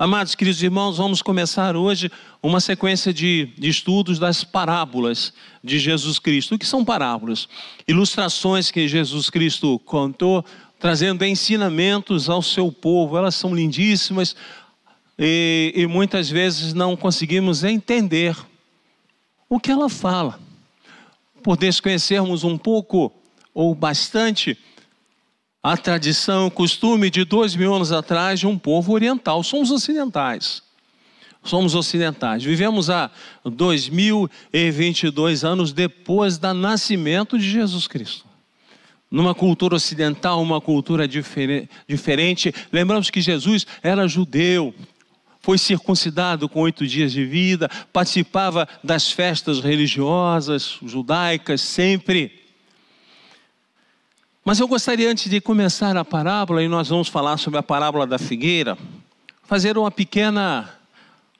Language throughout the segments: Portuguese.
Amados queridos irmãos, vamos começar hoje uma sequência de, de, estudos das parábolas de Jesus Cristo. O que são parábolas? Ilustrações que Jesus Cristo contou, trazendo ensinamentos ao seu povo. Elas são lindíssimas e, e muitas vezes não conseguimos entender o que ela fala. Por desconhecermos um pouco ou bastante a tradição, o costume de dois mil anos atrás de um povo oriental. Somos ocidentais. Somos ocidentais. Vivemos há 2022 anos depois do nascimento de Jesus Cristo. Numa cultura ocidental, uma cultura diferente. Lembramos que Jesus era judeu, foi circuncidado com oito dias de vida, participava das festas religiosas judaicas sempre. Mas eu gostaria, antes de começar a parábola, e nós vamos falar sobre a parábola da figueira, fazer uma pequena,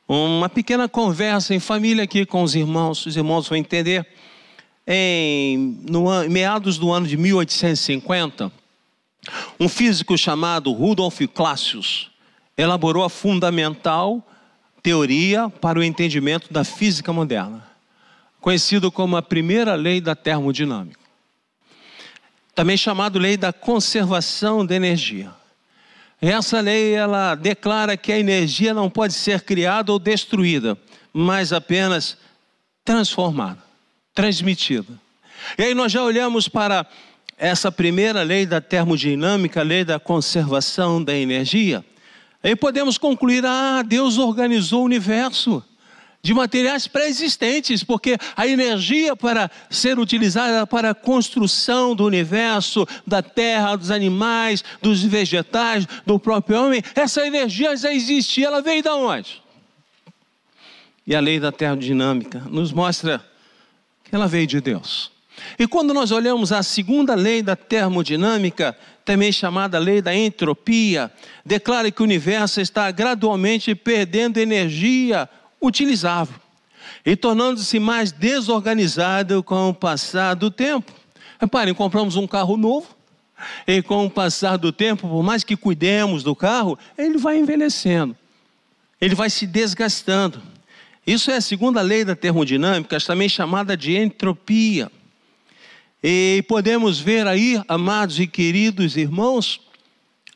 uma pequena conversa em família aqui com os irmãos. Os irmãos vão entender. Em, no, em meados do ano de 1850, um físico chamado Rudolf Classius elaborou a fundamental teoria para o entendimento da física moderna, conhecido como a primeira lei da termodinâmica também chamado lei da conservação da energia. Essa lei ela declara que a energia não pode ser criada ou destruída, mas apenas transformada, transmitida. E aí nós já olhamos para essa primeira lei da termodinâmica, a lei da conservação da energia. Aí podemos concluir: ah, Deus organizou o universo de materiais pré-existentes, porque a energia para ser utilizada para a construção do universo, da terra, dos animais, dos vegetais, do próprio homem, essa energia já existia, ela veio de onde? E a lei da termodinâmica nos mostra que ela veio de Deus. E quando nós olhamos a segunda lei da termodinâmica, também chamada lei da entropia, declara que o universo está gradualmente perdendo energia utilizável e tornando-se mais desorganizado com o passar do tempo. Reparem, compramos um carro novo e com o passar do tempo, por mais que cuidemos do carro, ele vai envelhecendo, ele vai se desgastando. Isso é a segunda lei da termodinâmica, também chamada de entropia. E podemos ver aí, amados e queridos irmãos,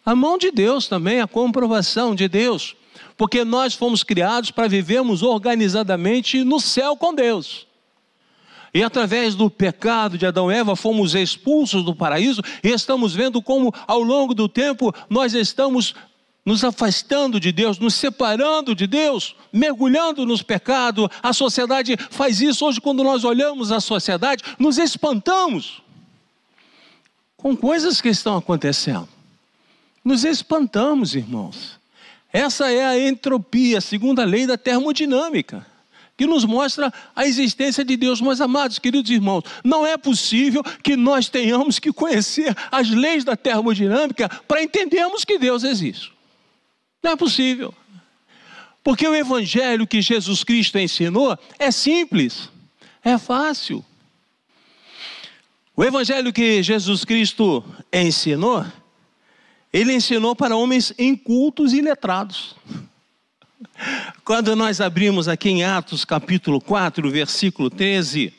a mão de Deus também, a comprovação de Deus porque nós fomos criados para vivermos organizadamente no céu com Deus. E através do pecado de Adão e Eva fomos expulsos do paraíso e estamos vendo como ao longo do tempo nós estamos nos afastando de Deus, nos separando de Deus, mergulhando nos pecados. A sociedade faz isso hoje quando nós olhamos a sociedade, nos espantamos com coisas que estão acontecendo. Nos espantamos, irmãos. Essa é a entropia, a segunda lei da termodinâmica, que nos mostra a existência de Deus. Mas, amados, queridos irmãos, não é possível que nós tenhamos que conhecer as leis da termodinâmica para entendermos que Deus existe. Não é possível. Porque o evangelho que Jesus Cristo ensinou é simples, é fácil. O evangelho que Jesus Cristo ensinou ele ensinou para homens incultos e letrados. Quando nós abrimos aqui em Atos capítulo 4, versículo 13,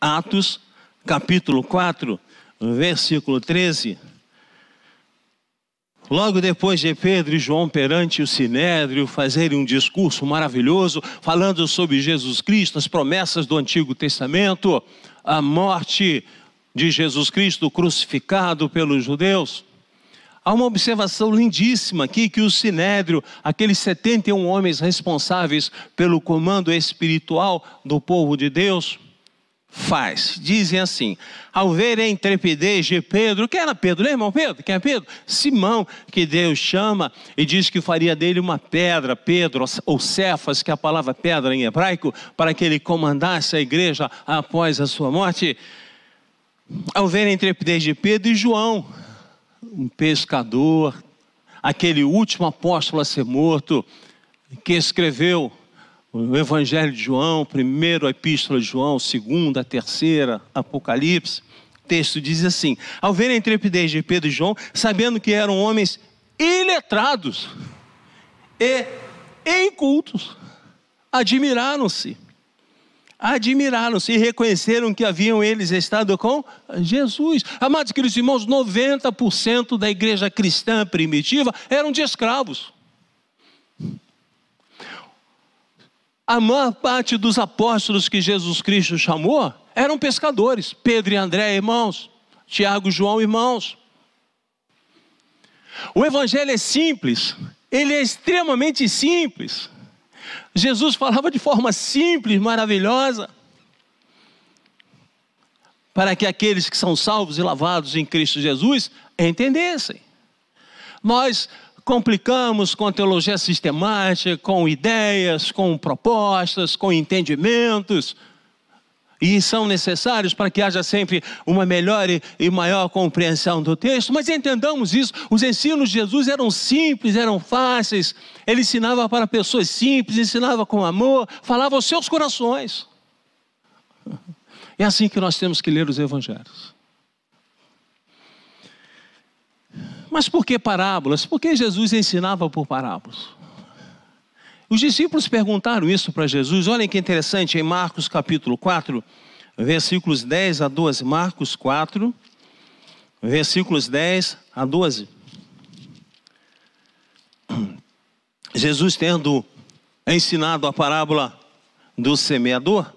Atos capítulo 4, versículo 13, Logo depois de Pedro e João perante o sinédrio fazerem um discurso maravilhoso, falando sobre Jesus Cristo, as promessas do Antigo Testamento, a morte de Jesus Cristo crucificado pelos judeus, Há uma observação lindíssima aqui que o Sinédrio, aqueles 71 homens responsáveis pelo comando espiritual do povo de Deus, faz. Dizem assim: ao ver a intrepidez de Pedro, quem era Pedro? Lembra, irmão Pedro? Quem é Pedro? Simão, que Deus chama e diz que faria dele uma pedra, Pedro, ou Cefas, que é a palavra pedra em hebraico, para que ele comandasse a igreja após a sua morte. Ao ver a intrepidez de Pedro e João, um pescador, aquele último apóstolo a ser morto, que escreveu o Evangelho de João, primeiro a Epístola de João, segunda, terceira, Apocalipse. O texto diz assim: Ao ver a intrepidez de Pedro e João, sabendo que eram homens iletrados, e em cultos. Admiraram-se. Admiraram-se e reconheceram que haviam eles estado com Jesus. Amados queridos irmãos, 90% da igreja cristã primitiva eram de escravos. A maior parte dos apóstolos que Jesus Cristo chamou eram pescadores. Pedro e André, irmãos. Tiago e João, irmãos. O evangelho é simples, ele é extremamente simples. Jesus falava de forma simples, maravilhosa, para que aqueles que são salvos e lavados em Cristo Jesus entendessem. Nós complicamos com teologia sistemática, com ideias, com propostas, com entendimentos, e são necessários para que haja sempre uma melhor e maior compreensão do texto. Mas entendamos isso: os ensinos de Jesus eram simples, eram fáceis. Ele ensinava para pessoas simples, ensinava com amor, falava aos seus corações. É assim que nós temos que ler os evangelhos. Mas por que parábolas? Porque Jesus ensinava por parábolas. Os discípulos perguntaram isso para Jesus. Olhem que interessante, em Marcos capítulo 4, versículos 10 a 12. Marcos 4, versículos 10 a 12. Jesus tendo ensinado a parábola do semeador,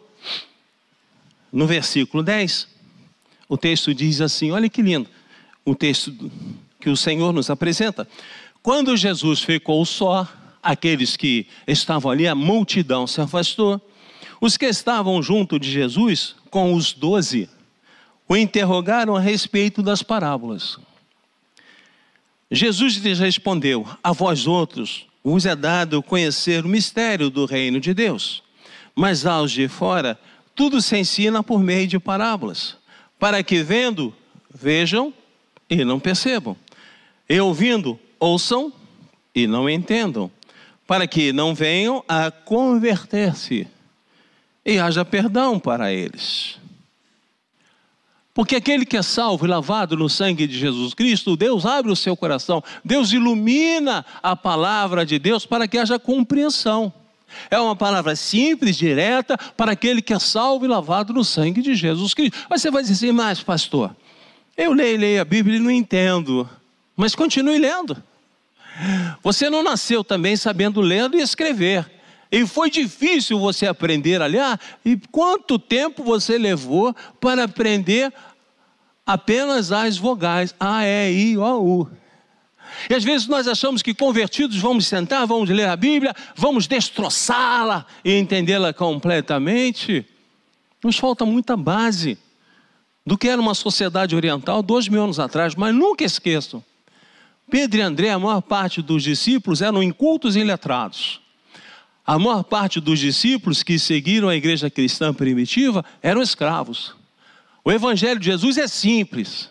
no versículo 10, o texto diz assim: olha que lindo, o texto que o Senhor nos apresenta. Quando Jesus ficou só, aqueles que estavam ali, a multidão se afastou. Os que estavam junto de Jesus, com os doze, o interrogaram a respeito das parábolas. Jesus lhes respondeu: A vós outros vos é dado conhecer o mistério do reino de Deus, mas aos de fora tudo se ensina por meio de parábolas, para que vendo, vejam e não percebam, e ouvindo, ouçam e não entendam para que não venham a converter-se e haja perdão para eles. Porque aquele que é salvo e lavado no sangue de Jesus Cristo, Deus abre o seu coração, Deus ilumina a palavra de Deus para que haja compreensão. É uma palavra simples, direta, para aquele que é salvo e lavado no sangue de Jesus Cristo. Mas você vai dizer, mas pastor, eu leio, leio a Bíblia e não entendo. Mas continue lendo. Você não nasceu também sabendo ler e escrever. E foi difícil você aprender a ler. Ah, e quanto tempo você levou para aprender apenas as vogais? A, E, I, O, U. E às vezes nós achamos que convertidos vamos sentar, vamos ler a Bíblia, vamos destroçá-la e entendê-la completamente. Nos falta muita base do que era uma sociedade oriental dois mil anos atrás, mas nunca esqueçam Pedro e André, a maior parte dos discípulos eram incultos e letrados. A maior parte dos discípulos que seguiram a igreja cristã primitiva eram escravos. O evangelho de Jesus é simples,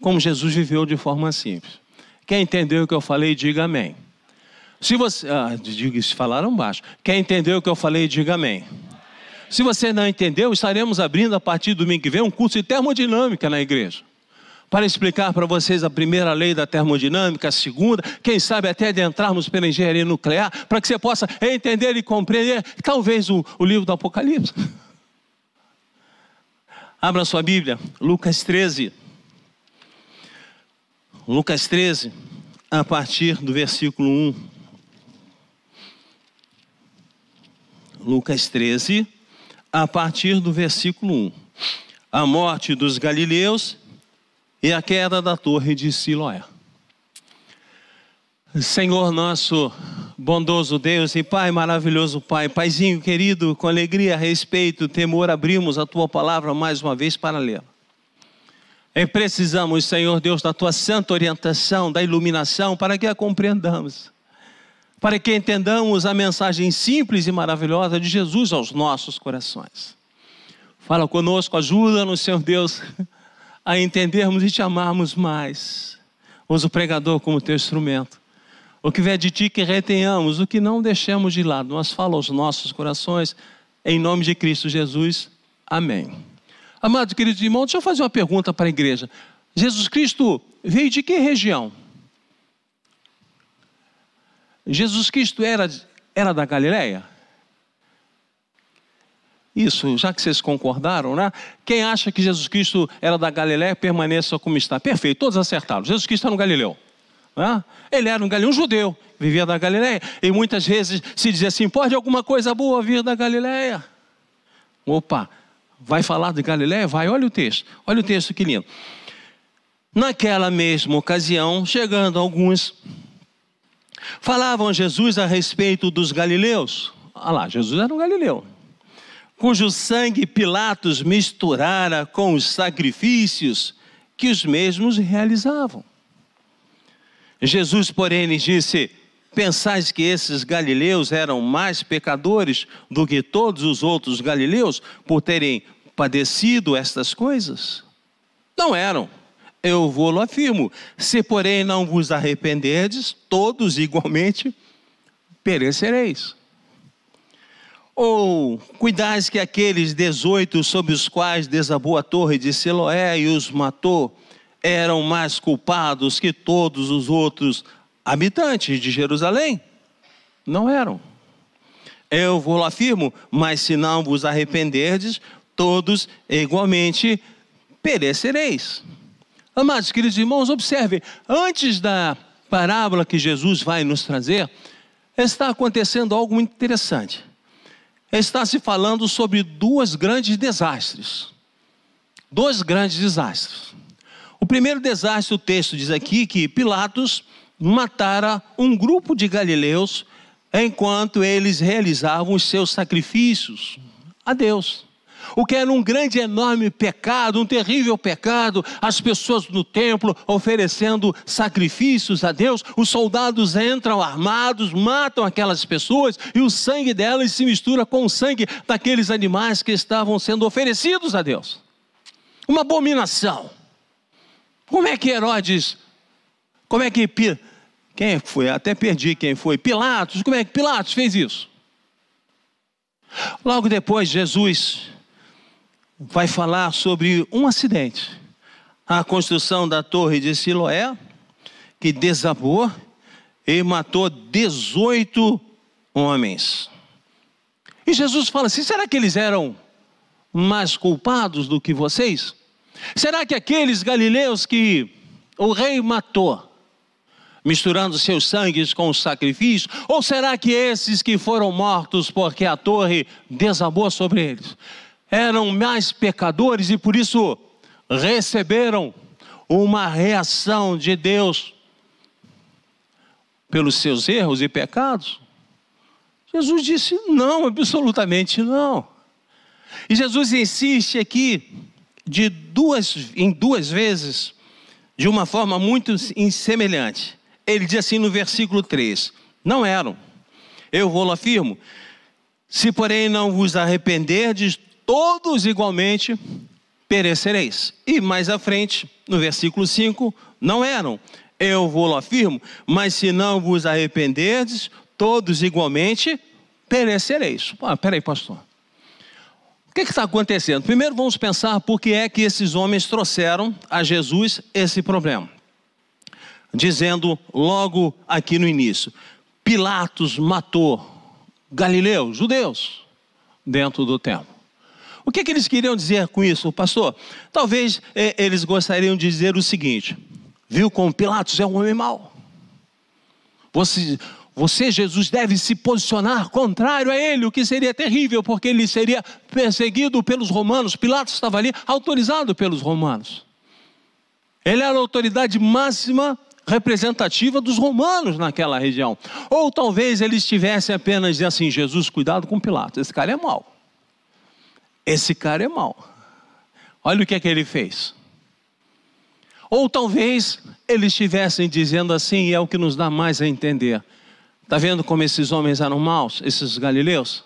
como Jesus viveu de forma simples. Quem entendeu o que eu falei, diga amém. Se você, ah, diga, falaram baixo. Quem entendeu o que eu falei, diga amém. Se você não entendeu, estaremos abrindo a partir do domingo que vem um curso de termodinâmica na igreja para explicar para vocês a primeira lei da termodinâmica, a segunda, quem sabe até adentrarmos pela engenharia nuclear, para que você possa entender e compreender, talvez, o, o livro do Apocalipse. Abra sua Bíblia, Lucas 13. Lucas 13, a partir do versículo 1. Lucas 13, a partir do versículo 1. A morte dos galileus e a queda da torre de Siloé. Senhor nosso bondoso Deus e Pai maravilhoso Pai, Paizinho querido, com alegria, respeito, temor, abrimos a tua palavra mais uma vez para lê-la. E precisamos, Senhor Deus, da tua santa orientação, da iluminação, para que a compreendamos, para que entendamos a mensagem simples e maravilhosa de Jesus aos nossos corações. Fala conosco, ajuda-nos, Senhor Deus, a entendermos e te amarmos mais. Usa o pregador como teu instrumento. O que vier de ti que retenhamos, o que não deixemos de lado. Nós fala aos nossos corações, em nome de Cristo Jesus. Amém. Amados queridos irmãos, deixa eu fazer uma pergunta para a igreja. Jesus Cristo veio de que região? Jesus Cristo era, era da Galileia? Isso, já que vocês concordaram, né? Quem acha que Jesus Cristo era da Galileia, permaneça como está. Perfeito, todos acertaram. Jesus Cristo era no Galileu. Né? Ele era um galileu, um judeu, vivia da Galileia. E muitas vezes se dizia assim: pode alguma coisa boa vir da Galileia? Opa, vai falar de Galileia? Vai, olha o texto, olha o texto que lindo. Naquela mesma ocasião, chegando alguns, falavam Jesus a respeito dos galileus. Olha lá, Jesus era um galileu, cujo sangue Pilatos misturara com os sacrifícios que os mesmos realizavam. Jesus, porém, disse: Pensais que esses galileus eram mais pecadores do que todos os outros galileus por terem padecido estas coisas? Não eram. Eu vou-lo afirmo. Se, porém, não vos arrependerdes, todos igualmente perecereis. Ou cuidais que aqueles dezoito sobre os quais desabou a torre de Siloé e os matou, eram mais culpados que todos os outros habitantes de Jerusalém? Não eram. Eu vou afirmo, mas se não vos arrependerdes, todos igualmente perecereis. Amados queridos irmãos, observe, antes da parábola que Jesus vai nos trazer, está acontecendo algo muito interessante. Está se falando sobre duas grandes desastres. Dois grandes desastres. O primeiro desastre, o texto diz aqui que Pilatos matara um grupo de galileus enquanto eles realizavam os seus sacrifícios a Deus. O que era um grande, enorme pecado, um terrível pecado, as pessoas no templo oferecendo sacrifícios a Deus, os soldados entram armados, matam aquelas pessoas e o sangue delas se mistura com o sangue daqueles animais que estavam sendo oferecidos a Deus. Uma abominação. Como é que Herodes, como é que quem foi? Até perdi quem foi. Pilatos, como é que Pilatos fez isso? Logo depois, Jesus vai falar sobre um acidente. A construção da torre de Siloé, que desabou e matou 18 homens. E Jesus fala assim: será que eles eram mais culpados do que vocês? Será que aqueles galileus que o rei matou, misturando seus sangues com os sacrifícios, ou será que esses que foram mortos porque a torre desabou sobre eles, eram mais pecadores e por isso receberam uma reação de Deus pelos seus erros e pecados? Jesus disse: não, absolutamente não. E Jesus insiste aqui de duas, em duas vezes, de uma forma muito semelhante. Ele diz assim no versículo 3: Não eram, eu vou afirmo, se porém não vos arrependerdes, todos igualmente perecereis. E mais à frente, no versículo 5, não eram, eu vou afirmo, mas se não vos arrependerdes, todos igualmente perecereis. Ah, peraí, pastor. O que está acontecendo? Primeiro vamos pensar por que é que esses homens trouxeram a Jesus esse problema. Dizendo logo aqui no início: Pilatos matou Galileus, judeus, dentro do templo. O que, que eles queriam dizer com isso, pastor? Talvez eh, eles gostariam de dizer o seguinte: viu como Pilatos é um homem mau. Você, você, Jesus, deve se posicionar contrário a ele, o que seria terrível, porque ele seria perseguido pelos romanos. Pilatos estava ali autorizado pelos romanos. Ele era a autoridade máxima representativa dos romanos naquela região. Ou talvez ele estivesse apenas assim: Jesus, cuidado com Pilatos, esse cara é mau. Esse cara é mau. Olha o que é que ele fez. Ou talvez eles estivessem dizendo assim, e é o que nos dá mais a entender. Está vendo como esses homens eram maus, esses galileus?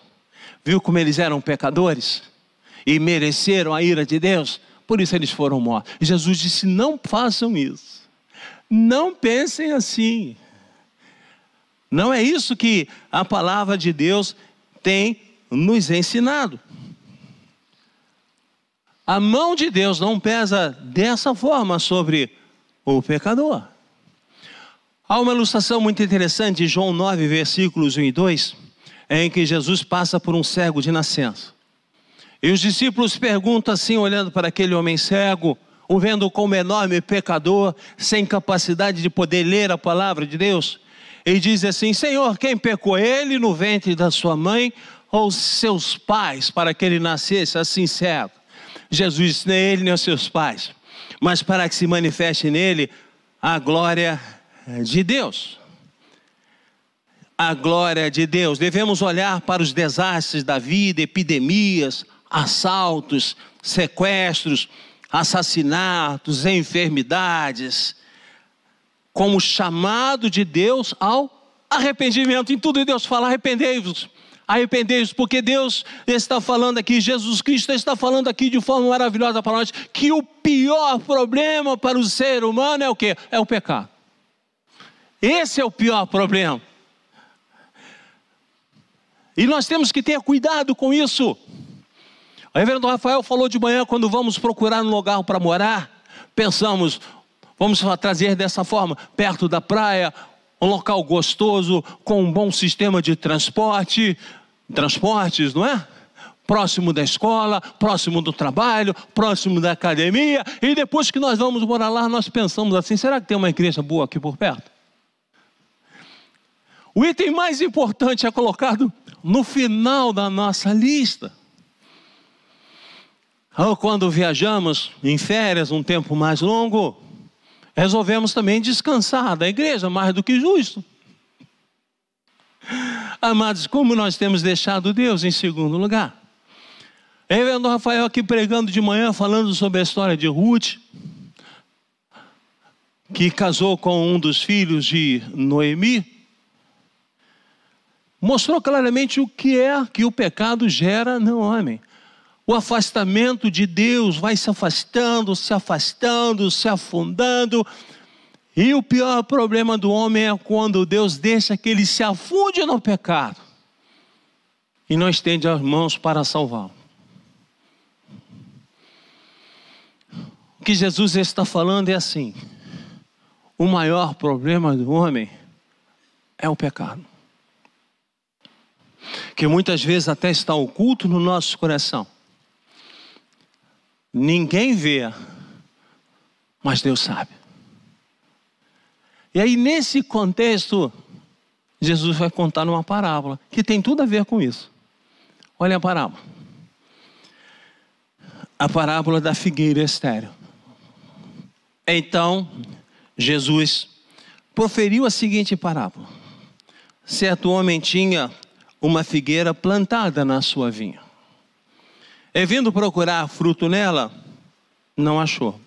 Viu como eles eram pecadores? E mereceram a ira de Deus? Por isso eles foram mortos. Jesus disse: não façam isso. Não pensem assim. Não é isso que a palavra de Deus tem nos ensinado. A mão de Deus não pesa dessa forma sobre o pecador. Há uma ilustração muito interessante, João 9, versículos 1 e 2, em que Jesus passa por um cego de nascença. E os discípulos perguntam assim, olhando para aquele homem cego, o vendo como enorme pecador, sem capacidade de poder ler a palavra de Deus, e diz assim: Senhor, quem pecou ele no ventre da sua mãe ou seus pais para que ele nascesse assim cego? Jesus disse: nem ele nem os seus pais, mas para que se manifeste nele a glória de Deus. A glória de Deus. Devemos olhar para os desastres da vida, epidemias, assaltos, sequestros, assassinatos, enfermidades, como chamado de Deus ao arrependimento. Em tudo Deus fala: arrependei-vos. Arrependei-vos, porque Deus está falando aqui, Jesus Cristo está falando aqui de forma maravilhosa para nós, que o pior problema para o ser humano é o que? É o pecado. Esse é o pior problema. E nós temos que ter cuidado com isso. O reverendo Rafael falou de manhã, quando vamos procurar um lugar para morar, pensamos, vamos trazer dessa forma, perto da praia, um local gostoso, com um bom sistema de transporte, transportes, não é? Próximo da escola, próximo do trabalho, próximo da academia, e depois que nós vamos morar lá, nós pensamos assim: será que tem uma igreja boa aqui por perto? O item mais importante é colocado no final da nossa lista. Ou quando viajamos em férias um tempo mais longo, resolvemos também descansar da igreja, mais do que justo. Amados, como nós temos deixado Deus em segundo lugar. Eu vendo o Rafael aqui pregando de manhã, falando sobre a história de Ruth, que casou com um dos filhos de Noemi, mostrou claramente o que é que o pecado gera no homem o afastamento de Deus vai se afastando, se afastando, se afundando. E o pior problema do homem é quando Deus deixa que ele se afunde no pecado e não estende as mãos para salvá-lo. O que Jesus está falando é assim: o maior problema do homem é o pecado, que muitas vezes até está oculto no nosso coração Ninguém vê, mas Deus sabe. E aí, nesse contexto, Jesus vai contar uma parábola que tem tudo a ver com isso. Olha a parábola. A parábola da figueira estéreo. Então, Jesus proferiu a seguinte parábola: Certo homem tinha uma figueira plantada na sua vinha. E vindo procurar fruto nela, não achou.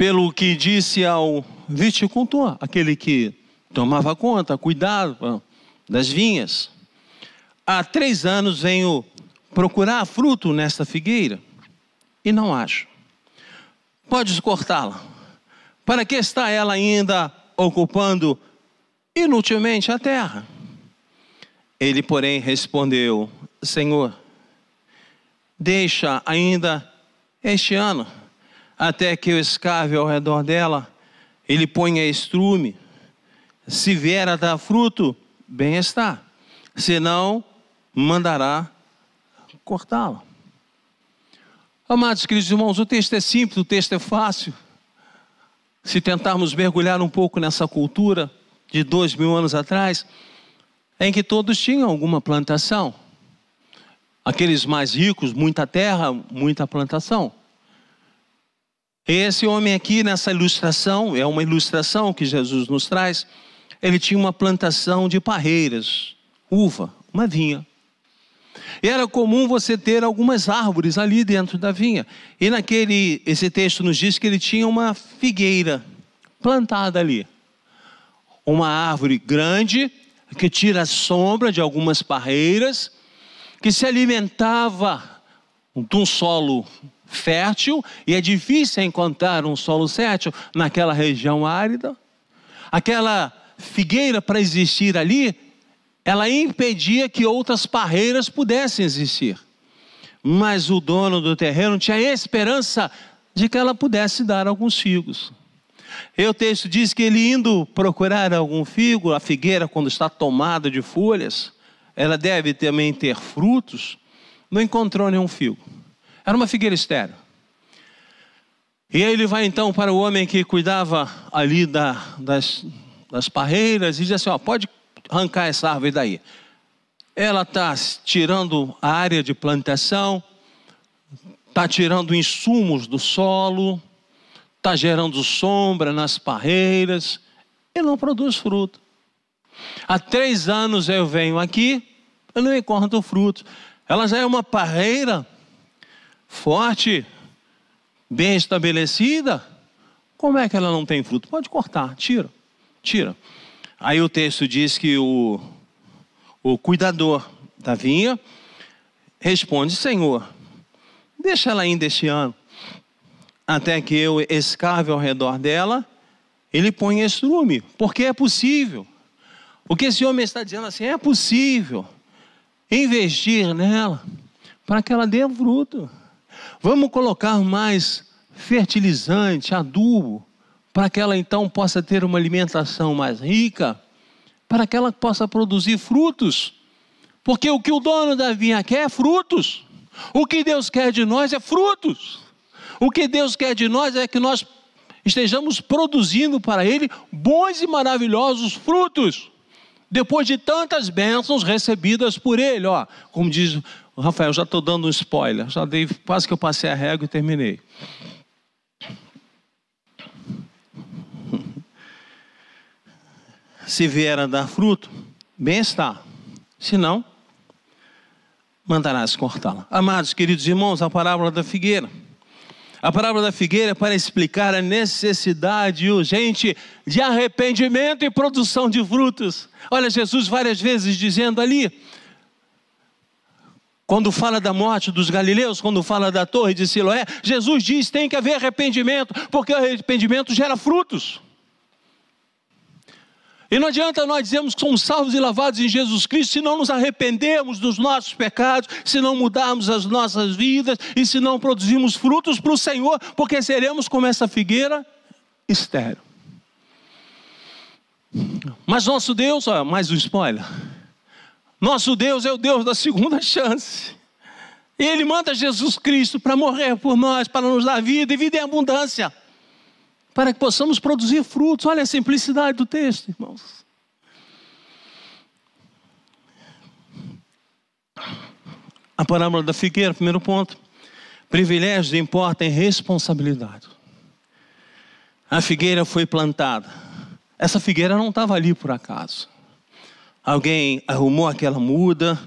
Pelo que disse ao viticultor, aquele que tomava conta, cuidava das vinhas, há três anos venho procurar fruto nesta figueira e não acho. Podes cortá-la. Para que está ela ainda ocupando inutilmente a terra? Ele, porém, respondeu: Senhor, deixa ainda este ano, até que eu escave ao redor dela, ele ponha estrume. Se vier a dar fruto, bem está. Senão, mandará cortá-la. Amados queridos irmãos, o texto é simples, o texto é fácil. Se tentarmos mergulhar um pouco nessa cultura de dois mil anos atrás, em que todos tinham alguma plantação. Aqueles mais ricos, muita terra, muita plantação. Esse homem aqui nessa ilustração, é uma ilustração que Jesus nos traz, ele tinha uma plantação de parreiras, uva, uma vinha. E era comum você ter algumas árvores ali dentro da vinha. E naquele, esse texto nos diz que ele tinha uma figueira plantada ali. Uma árvore grande que tira a sombra de algumas parreiras que se alimentava de um solo fértil, e é difícil encontrar um solo fértil naquela região árida. Aquela figueira, para existir ali, ela impedia que outras parreiras pudessem existir. Mas o dono do terreno tinha esperança de que ela pudesse dar alguns figos. E o texto diz que ele indo procurar algum figo, a figueira, quando está tomada de folhas, ela deve também ter frutos, não encontrou nenhum figo. Era uma figueira estéreo. E aí ele vai então para o homem que cuidava ali da, das, das parreiras e diz assim: ó, pode arrancar essa árvore daí. Ela está tirando a área de plantação, está tirando insumos do solo, está gerando sombra nas parreiras e não produz fruto. Há três anos eu venho aqui, eu não encontro fruto. Ela já é uma parreira forte, bem estabelecida. Como é que ela não tem fruto? Pode cortar, tira, tira. Aí o texto diz que o, o cuidador da vinha responde: Senhor, deixa ela ainda este ano, até que eu escave ao redor dela, ele põe estrume, porque é possível. O que esse homem está dizendo assim, é possível investir nela para que ela dê fruto. Vamos colocar mais fertilizante, adubo, para que ela então possa ter uma alimentação mais rica, para que ela possa produzir frutos. Porque o que o dono da vinha quer é frutos. O que Deus quer de nós é frutos. O que Deus quer de nós é que nós estejamos produzindo para Ele bons e maravilhosos frutos. Depois de tantas bênçãos recebidas por Ele, ó, como diz o Rafael, já estou dando um spoiler, já dei, quase que eu passei a régua e terminei. Se vier a dar fruto, bem está. Se não, mandarás cortá-la. Amados, queridos irmãos, a parábola da figueira. A parábola da figueira para explicar a necessidade urgente de arrependimento e produção de frutos. Olha, Jesus várias vezes dizendo ali, quando fala da morte dos galileus, quando fala da torre de Siloé, Jesus diz: tem que haver arrependimento, porque o arrependimento gera frutos. E não adianta nós dizermos que somos salvos e lavados em Jesus Cristo se não nos arrependermos dos nossos pecados, se não mudarmos as nossas vidas e se não produzirmos frutos para o Senhor, porque seremos como essa figueira estéreo. Mas nosso Deus, ó, mais um spoiler. Nosso Deus é o Deus da segunda chance. Ele manda Jesus Cristo para morrer por nós, para nos dar vida e vida em abundância para que possamos produzir frutos. Olha a simplicidade do texto, irmãos. A parábola da figueira, primeiro ponto. Privilégios importam em responsabilidade. A figueira foi plantada. Essa figueira não estava ali por acaso. Alguém arrumou aquela muda,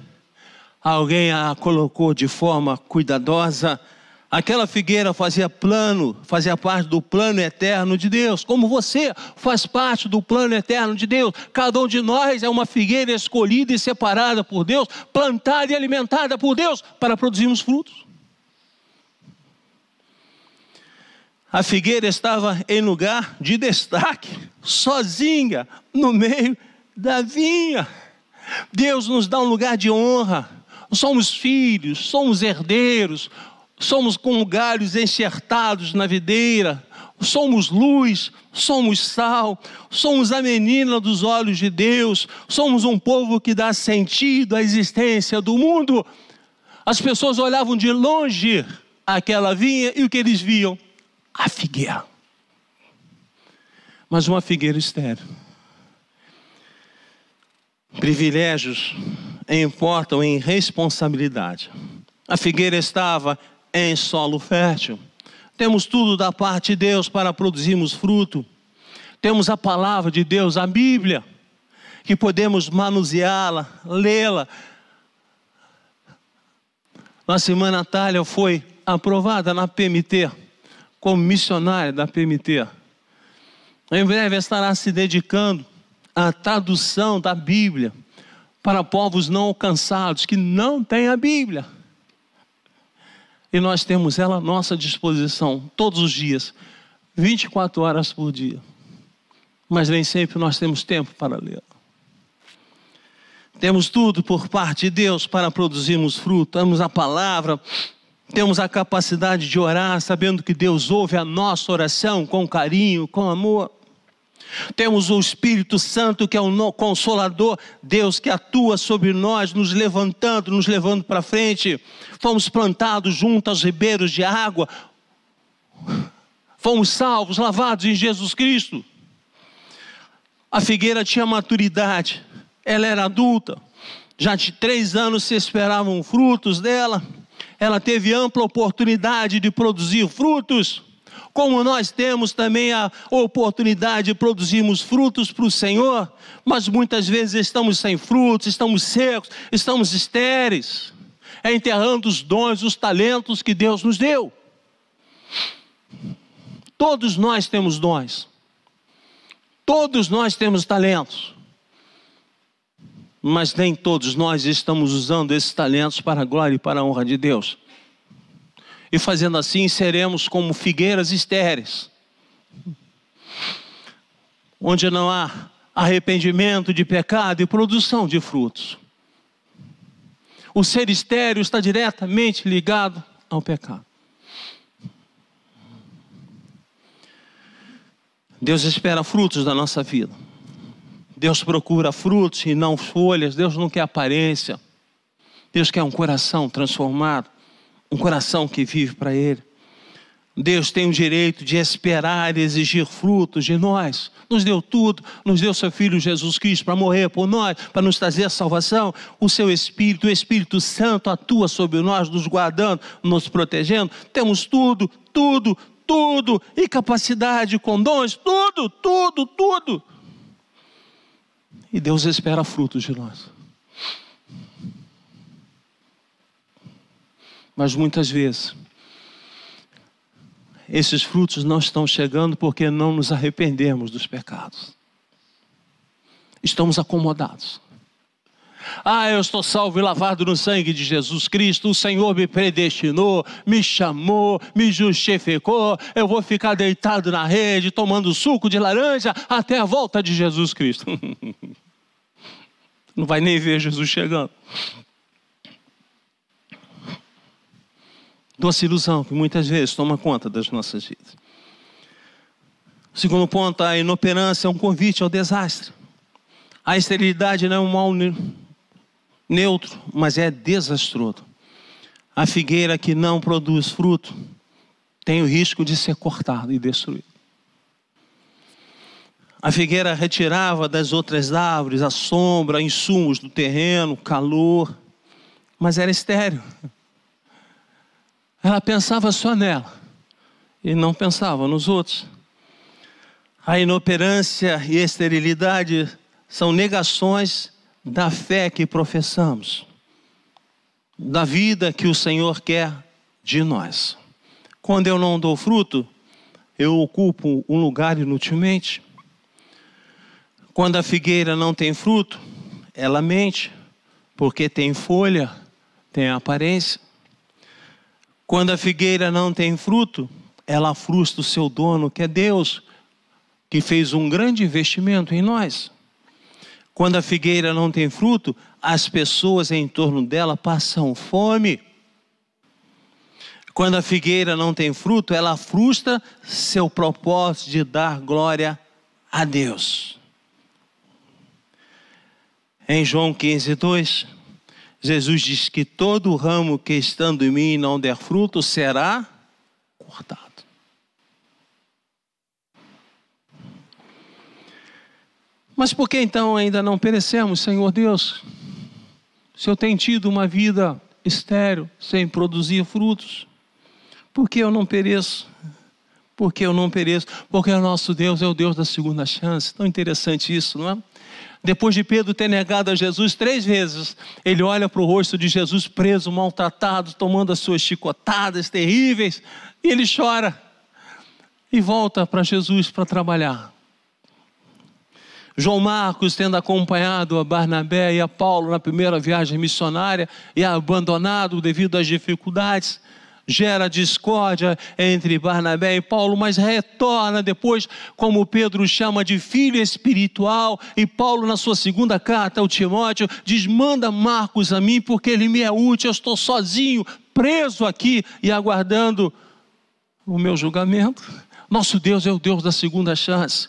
alguém a colocou de forma cuidadosa, Aquela figueira fazia plano, fazia parte do plano eterno de Deus, como você faz parte do plano eterno de Deus. Cada um de nós é uma figueira escolhida e separada por Deus, plantada e alimentada por Deus para produzirmos frutos. A figueira estava em lugar de destaque, sozinha, no meio da vinha. Deus nos dá um lugar de honra. Somos filhos, somos herdeiros, somos como galhos enxertados na videira, somos luz, somos sal, somos a menina dos olhos de Deus, somos um povo que dá sentido à existência do mundo. As pessoas olhavam de longe aquela vinha e o que eles viam? A figueira. Mas uma figueira estéreo. Privilégios importam em responsabilidade. A figueira estava em solo fértil. Temos tudo da parte de Deus para produzirmos fruto. Temos a palavra de Deus, a Bíblia, que podemos manuseá-la, lê-la. Nossa irmã Natália foi aprovada na PMT, como missionária da PMT. Em breve estará se dedicando à tradução da Bíblia para povos não alcançados que não têm a Bíblia. E nós temos ela à nossa disposição todos os dias, 24 horas por dia. Mas nem sempre nós temos tempo para ler. Temos tudo por parte de Deus para produzirmos fruto. Temos a palavra, temos a capacidade de orar sabendo que Deus ouve a nossa oração com carinho, com amor. Temos o Espírito Santo, que é o consolador, Deus que atua sobre nós, nos levantando, nos levando para frente. Fomos plantados junto aos ribeiros de água, fomos salvos, lavados em Jesus Cristo. A figueira tinha maturidade, ela era adulta, já de três anos se esperavam frutos dela, ela teve ampla oportunidade de produzir frutos, como nós temos também a oportunidade de produzirmos frutos para o Senhor, mas muitas vezes estamos sem frutos, estamos secos, estamos estéreis, é enterrando os dons, os talentos que Deus nos deu. Todos nós temos dons, todos nós temos talentos mas nem todos nós estamos usando esses talentos para a glória e para a honra de Deus. E fazendo assim, seremos como figueiras estéreis, onde não há arrependimento de pecado e produção de frutos. O ser estéreo está diretamente ligado ao pecado. Deus espera frutos da nossa vida. Deus procura frutos e não folhas. Deus não quer aparência. Deus quer um coração transformado, um coração que vive para Ele. Deus tem o direito de esperar e exigir frutos de nós. Nos deu tudo, nos deu seu Filho Jesus Cristo para morrer por nós, para nos trazer salvação. O seu Espírito, o Espírito Santo atua sobre nós, nos guardando, nos protegendo. Temos tudo, tudo, tudo, e capacidade com dons, tudo, tudo, tudo. E Deus espera frutos de nós. Mas muitas vezes, esses frutos não estão chegando porque não nos arrependemos dos pecados. Estamos acomodados. Ah, eu estou salvo e lavado no sangue de Jesus Cristo. O Senhor me predestinou, me chamou, me justificou. Eu vou ficar deitado na rede, tomando suco de laranja até a volta de Jesus Cristo. Não vai nem ver Jesus chegando. Doce ilusão que muitas vezes toma conta das nossas vidas. O segundo ponto, a inoperância é um convite ao desastre. A esterilidade não é um mal neutro, mas é desastroso. A figueira que não produz fruto tem o risco de ser cortada e destruída. A figueira retirava das outras árvores a sombra, insumos do terreno, calor, mas era estéreo. Ela pensava só nela e não pensava nos outros. A inoperância e a esterilidade são negações da fé que professamos, da vida que o Senhor quer de nós. Quando eu não dou fruto, eu ocupo um lugar inutilmente. Quando a figueira não tem fruto, ela mente, porque tem folha, tem aparência. Quando a figueira não tem fruto, ela frustra o seu dono, que é Deus, que fez um grande investimento em nós. Quando a figueira não tem fruto, as pessoas em torno dela passam fome. Quando a figueira não tem fruto, ela frustra seu propósito de dar glória a Deus. Em João 15, 2, Jesus diz que todo ramo que estando em mim não der fruto será cortado. Mas por que então ainda não perecemos, Senhor Deus? Se eu tenho tido uma vida estéril, sem produzir frutos, por que eu não pereço? Por que eu não pereço? Porque o nosso Deus é o Deus da segunda chance. Tão interessante isso, não é? Depois de Pedro ter negado a Jesus três vezes, ele olha para o rosto de Jesus preso, maltratado, tomando as suas chicotadas terríveis, e ele chora e volta para Jesus para trabalhar. João Marcos, tendo acompanhado a Barnabé e a Paulo na primeira viagem missionária e abandonado devido às dificuldades, gera discórdia entre Barnabé e Paulo, mas retorna depois, como Pedro chama de filho espiritual, e Paulo, na sua segunda carta ao Timóteo, diz: manda Marcos a mim, porque ele me é útil, eu estou sozinho, preso aqui e aguardando o meu julgamento. Nosso Deus é o Deus da segunda chance.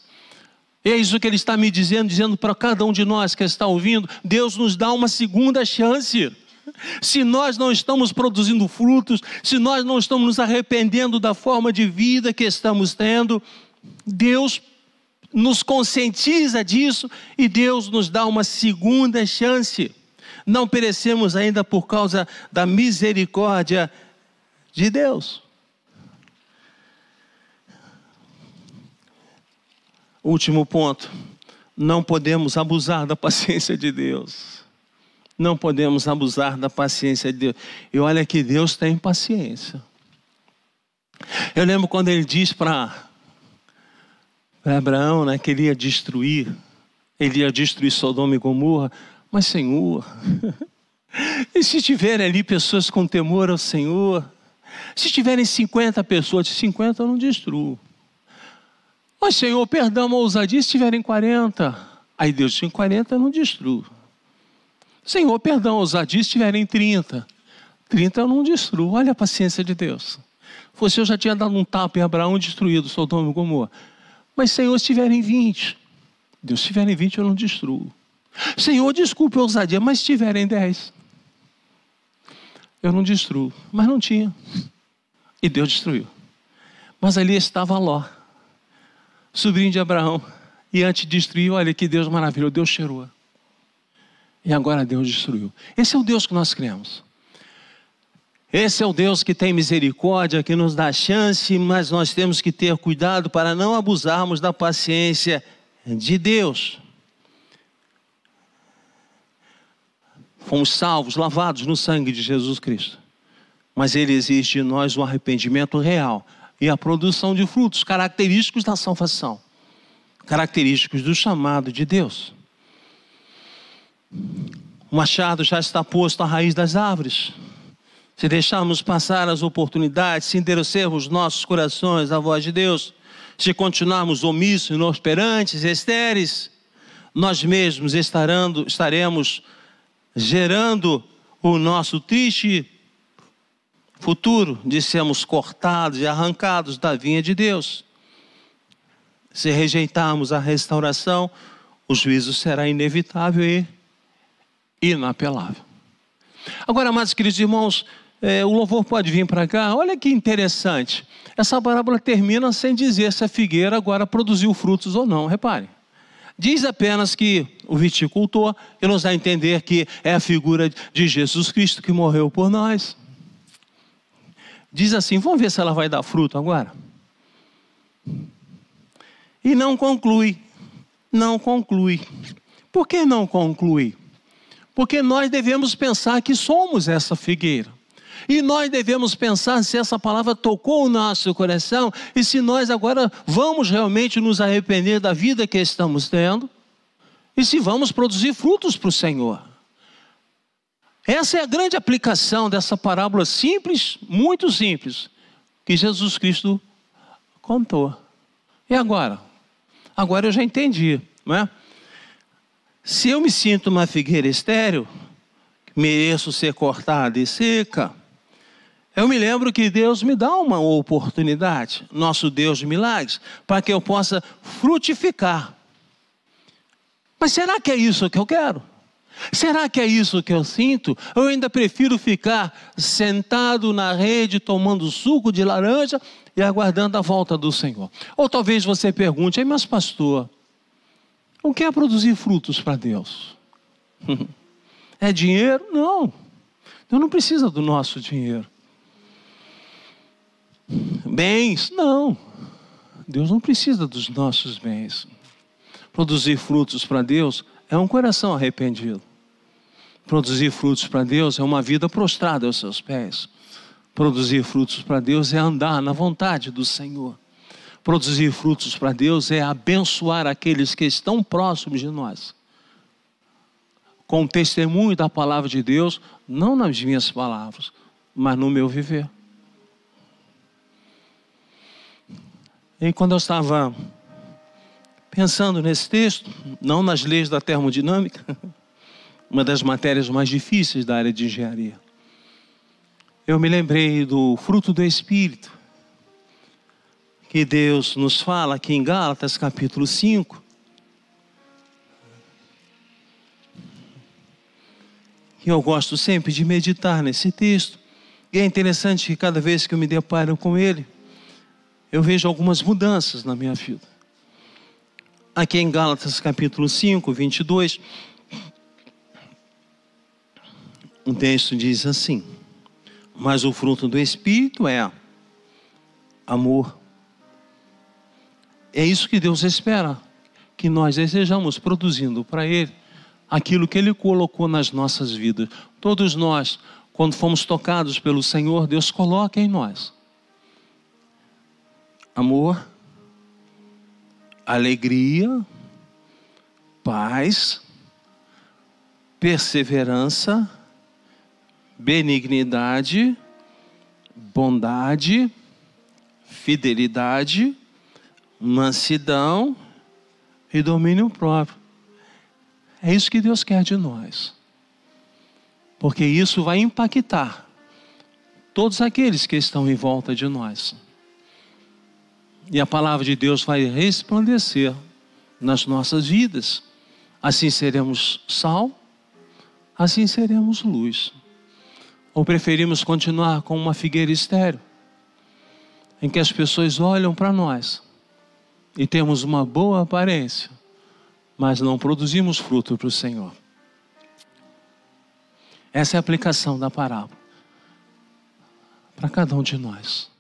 É isso que Ele está me dizendo, dizendo para cada um de nós que está ouvindo: Deus nos dá uma segunda chance. Se nós não estamos produzindo frutos, se nós não estamos nos arrependendo da forma de vida que estamos tendo, Deus nos conscientiza disso e Deus nos dá uma segunda chance. Não perecemos ainda por causa da misericórdia de Deus. Último ponto. Não podemos abusar da paciência de Deus. Não podemos abusar da paciência de Deus. E olha que Deus tem paciência. Eu lembro quando ele diz para Abraão né, que ele ia destruir, ele ia destruir Sodoma e Gomorra, mas Senhor, e se tiverem ali pessoas com temor ao Senhor, se tiverem 50 pessoas, de 50 eu não destruo. Mas Senhor, perdão a ousadia se tiverem 40. Aí Deus tinha 40, eu não destruo. Senhor, perdão ousadia se tiverem 30. 30 eu não destruo. Olha a paciência de Deus. Você eu já tinha dado um tapa em Abraão destruído Sodoma e Gomorra. Mas, Senhor, se tiverem 20, Deus, se tiverem 20, eu não destruo. Senhor, desculpe a ousadia, mas se tiverem 10, eu não destruo. Mas não tinha. E Deus destruiu. Mas ali estava Ló, sobrinho de Abraão. E antes de destruir, olha que Deus maravilhoso, Deus cheirou. E agora Deus destruiu. Esse é o Deus que nós cremos. Esse é o Deus que tem misericórdia, que nos dá chance, mas nós temos que ter cuidado para não abusarmos da paciência de Deus. Fomos salvos, lavados no sangue de Jesus Cristo. Mas Ele exige de nós o um arrependimento real e a produção de frutos característicos da salvação, característicos do chamado de Deus. O machado já está posto à raiz das árvores se deixarmos passar as oportunidades, se endurecermos nossos corações à voz de Deus, se continuarmos omissos, inoperantes, estéreis, nós mesmos estarando, estaremos gerando o nosso triste futuro de sermos cortados e arrancados da vinha de Deus. Se rejeitarmos a restauração, o juízo será inevitável e inapelável. Agora, amados queridos irmãos, é, o louvor pode vir para cá. Olha que interessante. Essa parábola termina sem dizer se a figueira agora produziu frutos ou não. Repare. Diz apenas que o viticultor, e nos dá a entender que é a figura de Jesus Cristo que morreu por nós. Diz assim: vamos ver se ela vai dar fruto agora. E não conclui. Não conclui. Por que não conclui? Porque nós devemos pensar que somos essa figueira. E nós devemos pensar se essa palavra tocou o nosso coração e se nós agora vamos realmente nos arrepender da vida que estamos tendo e se vamos produzir frutos para o Senhor. Essa é a grande aplicação dessa parábola simples, muito simples, que Jesus Cristo contou. E agora? Agora eu já entendi, não é? Se eu me sinto uma figueira estéreo, mereço ser cortada e seca, eu me lembro que Deus me dá uma oportunidade, nosso Deus de milagres, para que eu possa frutificar. Mas será que é isso que eu quero? Será que é isso que eu sinto? Eu ainda prefiro ficar sentado na rede tomando suco de laranja e aguardando a volta do Senhor. Ou talvez você pergunte, mas pastor, o que é produzir frutos para Deus? É dinheiro? Não. Deus não precisa do nosso dinheiro. Bens? Não. Deus não precisa dos nossos bens. Produzir frutos para Deus é um coração arrependido. Produzir frutos para Deus é uma vida prostrada aos seus pés. Produzir frutos para Deus é andar na vontade do Senhor. Produzir frutos para Deus é abençoar aqueles que estão próximos de nós. Com o testemunho da palavra de Deus, não nas minhas palavras, mas no meu viver. E quando eu estava pensando nesse texto, não nas leis da termodinâmica, uma das matérias mais difíceis da área de engenharia, eu me lembrei do fruto do Espírito, que Deus nos fala aqui em Gálatas capítulo 5. E eu gosto sempre de meditar nesse texto. E é interessante que cada vez que eu me deparo com ele, eu vejo algumas mudanças na minha vida. Aqui em Gálatas capítulo 5, 22, um texto diz assim: Mas o fruto do Espírito é amor. É isso que Deus espera, que nós desejamos produzindo para Ele aquilo que Ele colocou nas nossas vidas. Todos nós, quando fomos tocados pelo Senhor, Deus coloca em nós amor, alegria, paz, perseverança, benignidade, bondade, fidelidade, mansidão e domínio próprio. É isso que Deus quer de nós. Porque isso vai impactar todos aqueles que estão em volta de nós. E a palavra de Deus vai resplandecer nas nossas vidas. Assim seremos sal, assim seremos luz. Ou preferimos continuar com uma figueira estéreo, em que as pessoas olham para nós e temos uma boa aparência, mas não produzimos fruto para o Senhor. Essa é a aplicação da parábola para cada um de nós.